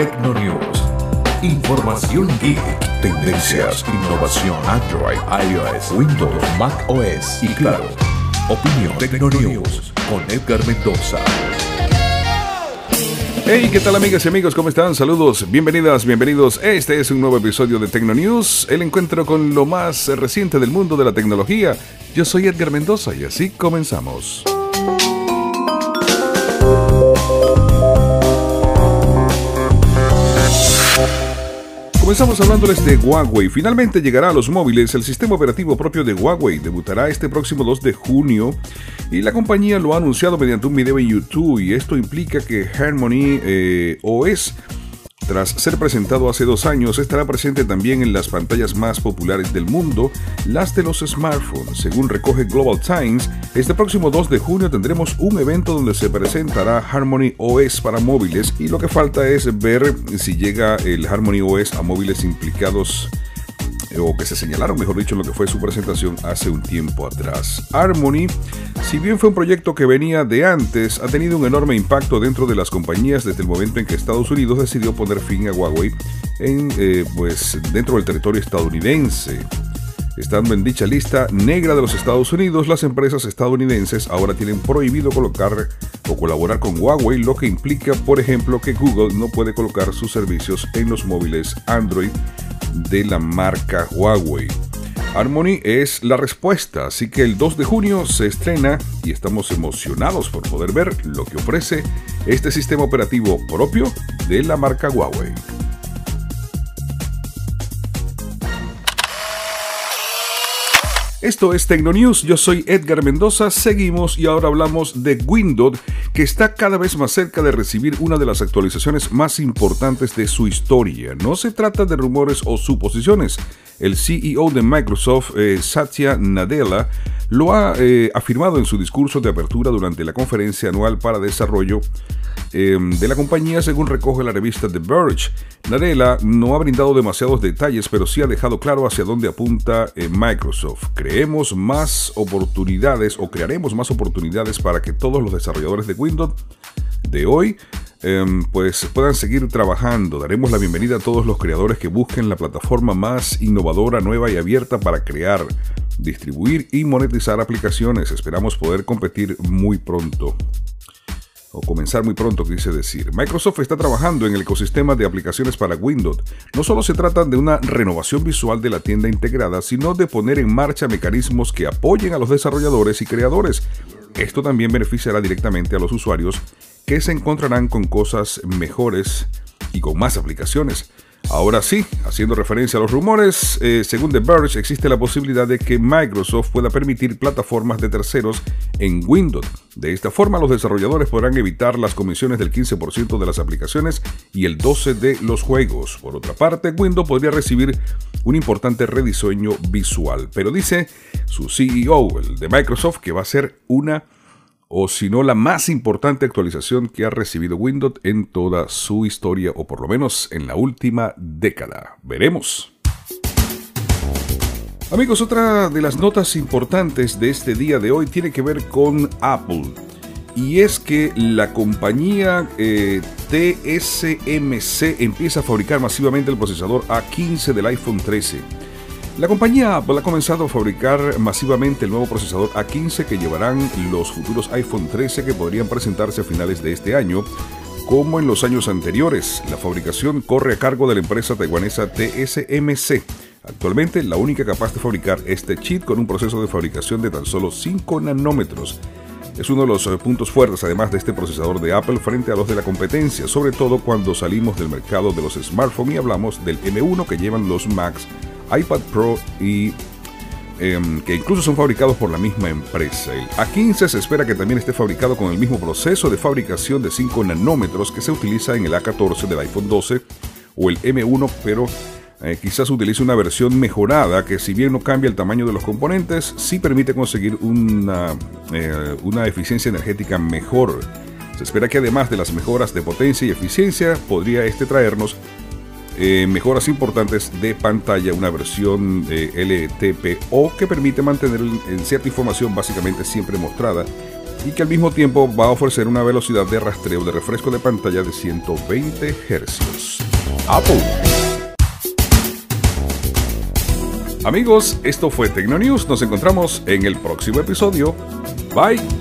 Tecnonews. Información geek, tendencias, innovación, Android, iOS, Windows, Mac OS y claro, opinión Tecnonews con Edgar Mendoza. Hey, ¿qué tal amigas y amigos? ¿Cómo están? Saludos, bienvenidas, bienvenidos. Este es un nuevo episodio de Tecnonews, el encuentro con lo más reciente del mundo de la tecnología. Yo soy Edgar Mendoza y así comenzamos. Comenzamos hablándoles de Huawei. Finalmente llegará a los móviles el sistema operativo propio de Huawei. Debutará este próximo 2 de junio y la compañía lo ha anunciado mediante un video en YouTube y esto implica que Harmony eh, OS tras ser presentado hace dos años, estará presente también en las pantallas más populares del mundo, las de los smartphones. Según recoge Global Times, este próximo 2 de junio tendremos un evento donde se presentará Harmony OS para móviles y lo que falta es ver si llega el Harmony OS a móviles implicados o que se señalaron, mejor dicho, en lo que fue su presentación hace un tiempo atrás. Harmony, si bien fue un proyecto que venía de antes, ha tenido un enorme impacto dentro de las compañías desde el momento en que Estados Unidos decidió poner fin a Huawei en, eh, pues, dentro del territorio estadounidense. Estando en dicha lista negra de los Estados Unidos, las empresas estadounidenses ahora tienen prohibido colocar o colaborar con Huawei, lo que implica, por ejemplo, que Google no puede colocar sus servicios en los móviles Android de la marca Huawei. Harmony es la respuesta, así que el 2 de junio se estrena y estamos emocionados por poder ver lo que ofrece este sistema operativo propio de la marca Huawei. Esto es Tecnonews, yo soy Edgar Mendoza, seguimos y ahora hablamos de Windows, que está cada vez más cerca de recibir una de las actualizaciones más importantes de su historia. No se trata de rumores o suposiciones. El CEO de Microsoft, eh, Satya Nadella, lo ha eh, afirmado en su discurso de apertura durante la conferencia anual para desarrollo Em, de la compañía según recoge la revista The Verge. Nadella no ha brindado demasiados detalles, pero sí ha dejado claro hacia dónde apunta eh, Microsoft. Creemos más oportunidades o crearemos más oportunidades para que todos los desarrolladores de Windows de hoy em, pues puedan seguir trabajando. Daremos la bienvenida a todos los creadores que busquen la plataforma más innovadora, nueva y abierta para crear, distribuir y monetizar aplicaciones. Esperamos poder competir muy pronto o comenzar muy pronto, quise decir. Microsoft está trabajando en el ecosistema de aplicaciones para Windows. No solo se trata de una renovación visual de la tienda integrada, sino de poner en marcha mecanismos que apoyen a los desarrolladores y creadores. Esto también beneficiará directamente a los usuarios que se encontrarán con cosas mejores y con más aplicaciones. Ahora sí, haciendo referencia a los rumores, eh, según The Verge existe la posibilidad de que Microsoft pueda permitir plataformas de terceros en Windows. De esta forma, los desarrolladores podrán evitar las comisiones del 15% de las aplicaciones y el 12% de los juegos. Por otra parte, Windows podría recibir un importante rediseño visual, pero dice su CEO, el de Microsoft, que va a ser una o si no la más importante actualización que ha recibido Windows en toda su historia o por lo menos en la última década. Veremos. Amigos, otra de las notas importantes de este día de hoy tiene que ver con Apple. Y es que la compañía eh, TSMC empieza a fabricar masivamente el procesador A15 del iPhone 13. La compañía Apple ha comenzado a fabricar masivamente el nuevo procesador A15 que llevarán los futuros iPhone 13 que podrían presentarse a finales de este año. Como en los años anteriores, la fabricación corre a cargo de la empresa taiwanesa TSMC. Actualmente, la única capaz de fabricar este chip con un proceso de fabricación de tan solo 5 nanómetros. Es uno de los eh, puntos fuertes además de este procesador de Apple frente a los de la competencia, sobre todo cuando salimos del mercado de los smartphones y hablamos del M1 que llevan los Macs iPad Pro y em, que incluso son fabricados por la misma empresa. El A15 se espera que también esté fabricado con el mismo proceso de fabricación de 5 nanómetros que se utiliza en el A14 del iPhone 12 o el M1, pero eh, quizás utilice una versión mejorada que si bien no cambia el tamaño de los componentes, sí permite conseguir una, eh, una eficiencia energética mejor. Se espera que además de las mejoras de potencia y eficiencia, podría este traernos eh, mejoras importantes de pantalla, una versión de LTPO que permite mantener en cierta información básicamente siempre mostrada y que al mismo tiempo va a ofrecer una velocidad de rastreo de refresco de pantalla de 120 Hz. Apple. Amigos, esto fue Tecnonews. Nos encontramos en el próximo episodio. Bye.